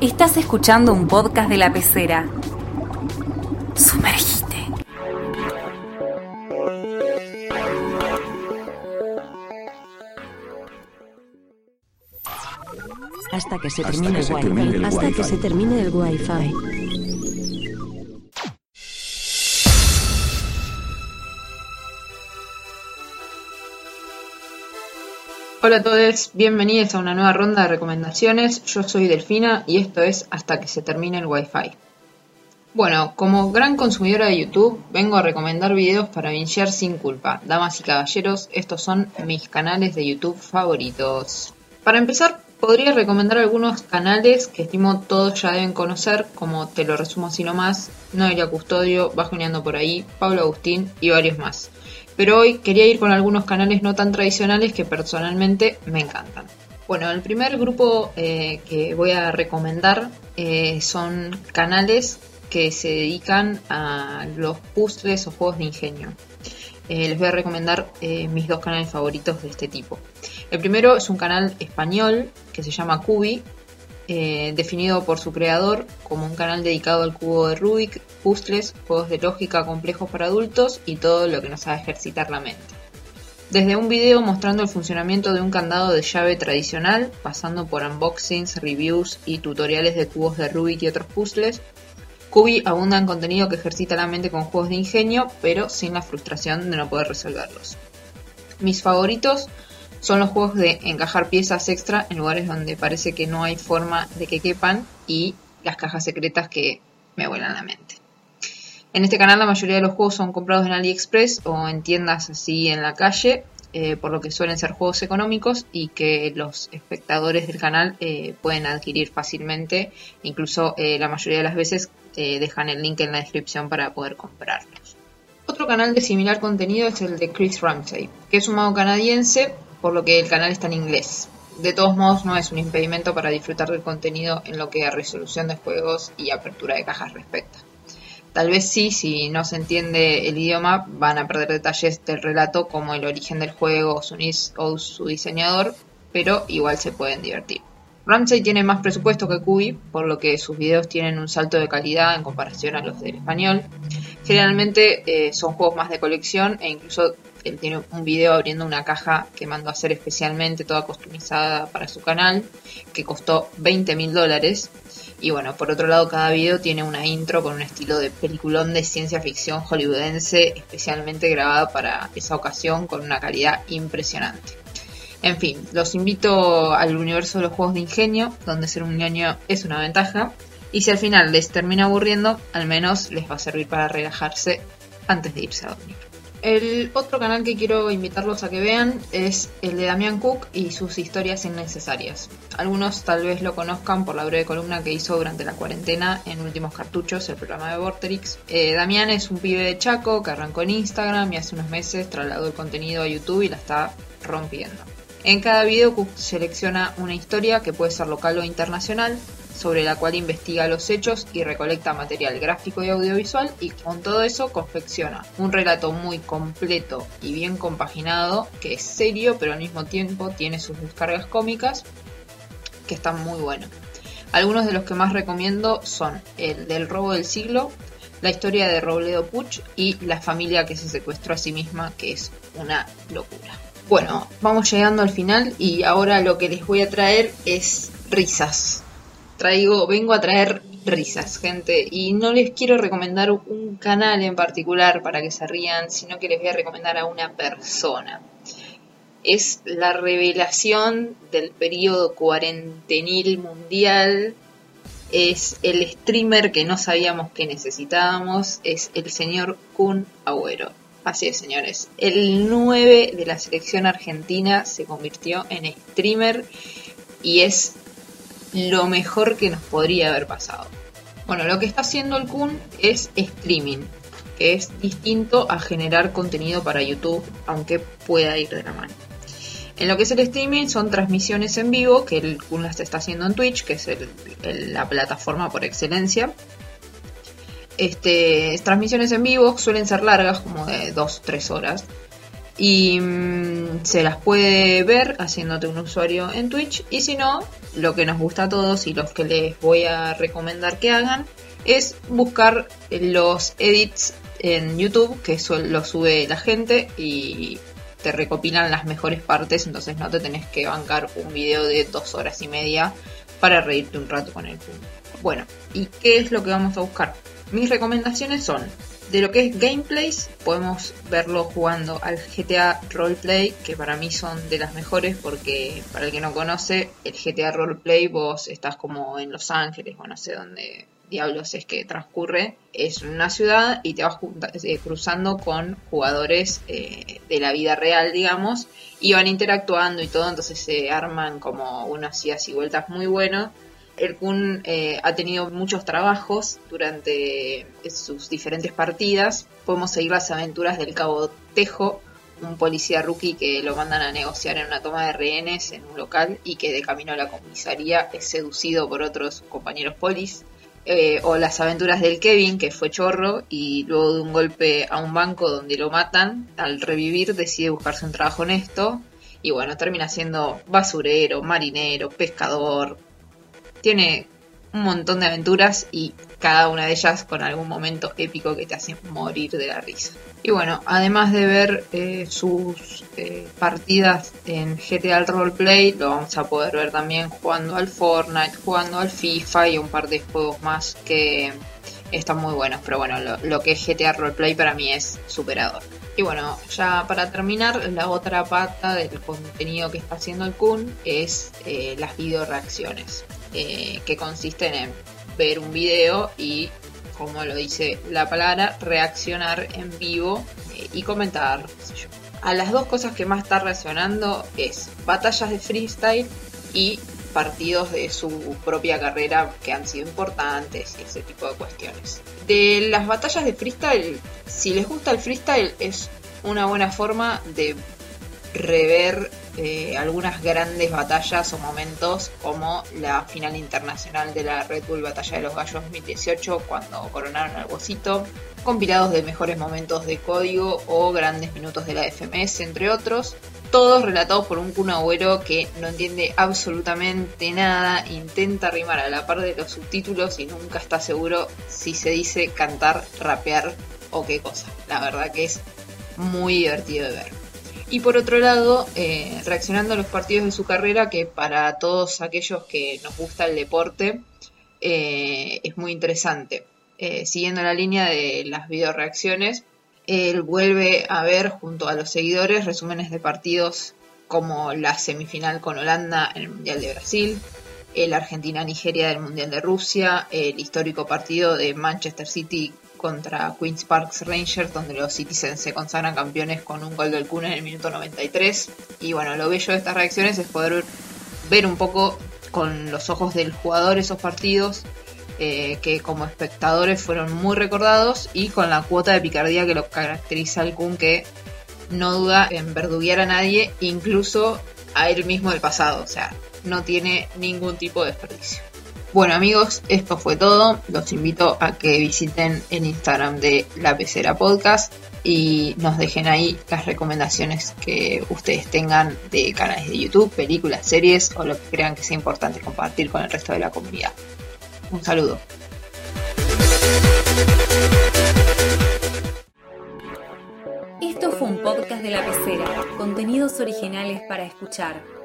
Estás escuchando un podcast de la pecera. Sumergite. Hasta que se termine el wifi. Hasta que se termine el wifi. Hola a todos, bienvenidos a una nueva ronda de recomendaciones. Yo soy Delfina y esto es Hasta que se termine el Wi-Fi. Bueno, como gran consumidora de YouTube, vengo a recomendar videos para bingear sin culpa. Damas y caballeros, estos son mis canales de YouTube favoritos. Para empezar, podría recomendar algunos canales que estimo todos ya deben conocer, como te lo resumo así nomás, Noelia Custodio, Bajoneando por ahí, Pablo Agustín y varios más. Pero hoy quería ir con algunos canales no tan tradicionales que personalmente me encantan. Bueno, el primer grupo eh, que voy a recomendar eh, son canales que se dedican a los puzzles o juegos de ingenio. Eh, les voy a recomendar mis dos canales favoritos de este tipo. El primero es un canal español que se llama Cubi, eh, definido por su creador como un canal dedicado al cubo de Rubik, puzzles, juegos de lógica complejos para adultos y todo lo que nos haga ejercitar la mente. Desde un video mostrando el funcionamiento de un candado de llave tradicional, pasando por unboxings, reviews y tutoriales de cubos de Rubik y otros puzzles, Cubi abunda en contenido que ejercita la mente con juegos de ingenio, pero sin la frustración de no poder resolverlos. Mis favoritos son los juegos de encajar piezas extra en lugares donde parece que no hay forma de que quepan y las cajas secretas que me vuelan la mente. En este canal la mayoría de los juegos son comprados en AliExpress o en tiendas así en la calle, eh, por lo que suelen ser juegos económicos y que los espectadores del canal eh, pueden adquirir fácilmente. Incluso eh, la mayoría de las veces dejan el link en la descripción para poder comprarlos. Otro canal de similar contenido es el de Chris Ramsey, que es un mago canadiense, por lo que el canal está en inglés. De todos modos, no es un impedimento para disfrutar del contenido en lo que a resolución de juegos y apertura de cajas respecta. Tal vez sí, si no se entiende el idioma, van a perder detalles del relato como el origen del juego o su diseñador, pero igual se pueden divertir. Ramsey tiene más presupuesto que Kubi, por lo que sus videos tienen un salto de calidad en comparación a los del español. Generalmente eh, son juegos más de colección e incluso él tiene un video abriendo una caja que mandó a hacer especialmente, toda customizada para su canal, que costó 20 mil dólares. Y bueno, por otro lado, cada video tiene una intro con un estilo de peliculón de ciencia ficción hollywoodense, especialmente grabada para esa ocasión con una calidad impresionante. En fin, los invito al universo de los juegos de ingenio, donde ser un ñoño es una ventaja. Y si al final les termina aburriendo, al menos les va a servir para relajarse antes de irse a dormir. El otro canal que quiero invitarlos a que vean es el de Damián Cook y sus historias innecesarias. Algunos tal vez lo conozcan por la breve columna que hizo durante la cuarentena en Últimos Cartuchos, el programa de Vorterix. Eh, Damián es un pibe de Chaco que arrancó en Instagram y hace unos meses trasladó el contenido a YouTube y la está rompiendo. En cada video Cook selecciona una historia que puede ser local o internacional, sobre la cual investiga los hechos y recolecta material gráfico y audiovisual y con todo eso confecciona un relato muy completo y bien compaginado que es serio pero al mismo tiempo tiene sus descargas cómicas que están muy buenos. Algunos de los que más recomiendo son el del robo del siglo, la historia de Robledo Puch y la familia que se secuestró a sí misma que es una locura. Bueno, vamos llegando al final y ahora lo que les voy a traer es risas traigo, vengo a traer risas, gente, y no les quiero recomendar un canal en particular para que se rían, sino que les voy a recomendar a una persona. Es la revelación del periodo cuarentenil mundial, es el streamer que no sabíamos que necesitábamos, es el señor Kun Agüero. Así es, señores. El 9 de la selección argentina se convirtió en streamer y es lo mejor que nos podría haber pasado. Bueno, lo que está haciendo el Kun es streaming, que es distinto a generar contenido para YouTube, aunque pueda ir de la mano. En lo que es el streaming son transmisiones en vivo, que el Kun las está haciendo en Twitch, que es la plataforma por excelencia. Este, transmisiones en vivo suelen ser largas, como de 2-3 horas. y mm, se las puede ver haciéndote un usuario en Twitch y si no, lo que nos gusta a todos y los que les voy a recomendar que hagan es buscar los edits en YouTube que lo sube la gente y te recopilan las mejores partes, entonces no te tenés que bancar un video de dos horas y media para reírte un rato con el punto. Bueno, ¿y qué es lo que vamos a buscar? Mis recomendaciones son de lo que es gameplays, podemos verlo jugando al GTA Roleplay, que para mí son de las mejores porque para el que no conoce, el GTA Roleplay vos estás como en Los Ángeles o no sé dónde diablos es que transcurre. Es una ciudad y te vas eh, cruzando con jugadores eh, de la vida real, digamos, y van interactuando y todo, entonces se arman como unas idas y vueltas muy buenos el Kun eh, ha tenido muchos trabajos durante sus diferentes partidas. Podemos seguir las aventuras del cabo Tejo, un policía rookie que lo mandan a negociar en una toma de rehenes en un local y que de camino a la comisaría es seducido por otros compañeros polis. Eh, o las aventuras del Kevin, que fue chorro y luego de un golpe a un banco donde lo matan, al revivir decide buscarse un trabajo honesto y bueno, termina siendo basurero, marinero, pescador, tiene un montón de aventuras y cada una de ellas con algún momento épico que te hace morir de la risa. Y bueno, además de ver eh, sus eh, partidas en GTA Roleplay, lo vamos a poder ver también jugando al Fortnite, jugando al FIFA y un par de juegos más que están muy buenos. Pero bueno, lo, que es GTA Roleplay para mí es superador. Y bueno, ya para terminar, la otra pata del contenido que está haciendo el Kun es eh, las video reacciones. Eh, que consisten en ver un video y, como lo dice la palabra, reaccionar en vivo eh, y comentar. A las dos cosas que más está reaccionando es batallas de freestyle y partidos de su propia carrera que han sido importantes y ese tipo de cuestiones. De las batallas de freestyle, si les gusta el freestyle es una buena forma de rever eh, algunas grandes batallas o momentos como la final internacional de la Red Bull Batalla de los Gallos 2018 cuando coronaron al Bocito, compilados de mejores momentos de código o grandes minutos de la FMS, entre otros, todos relatados por un Kun Agüero que no entiende absolutamente nada, intenta rimar a la par de los subtítulos y nunca está seguro si se dice cantar, rapear o qué cosa. La verdad que es muy divertido de ver. Y por otro lado, eh, reaccionando a los partidos de su carrera, que para todos aquellos que nos gusta el deporte eh, es muy interesante. Eh, siguiendo la línea de las videoreacciones, él vuelve a ver junto a los seguidores resúmenes de partidos como la semifinal con Holanda en el Mundial de Brasil, el Argentina-Nigeria del Mundial de Rusia, el histórico partido de Manchester City contra Queen's Parks Rangers, donde los Citizens se consagran campeones con un gol del Kun en el minuto 93. Y bueno, lo bello de estas reacciones es poder ver un poco con los ojos del jugador esos partidos eh, que como espectadores fueron muy recordados y con la cuota de picardía que lo caracteriza al Kun que no duda en verduguear a nadie, incluso a él mismo del pasado, o sea, no tiene ningún tipo de desperdicio. Bueno amigos, esto fue todo. Los invito a que visiten el Instagram de La Pecera Podcast y nos dejen ahí las recomendaciones que ustedes tengan de canales de YouTube, películas, series o lo que crean que sea importante compartir con el resto de la comunidad. Un saludo. Esto fue un podcast de La Pecera, contenidos originales para escuchar.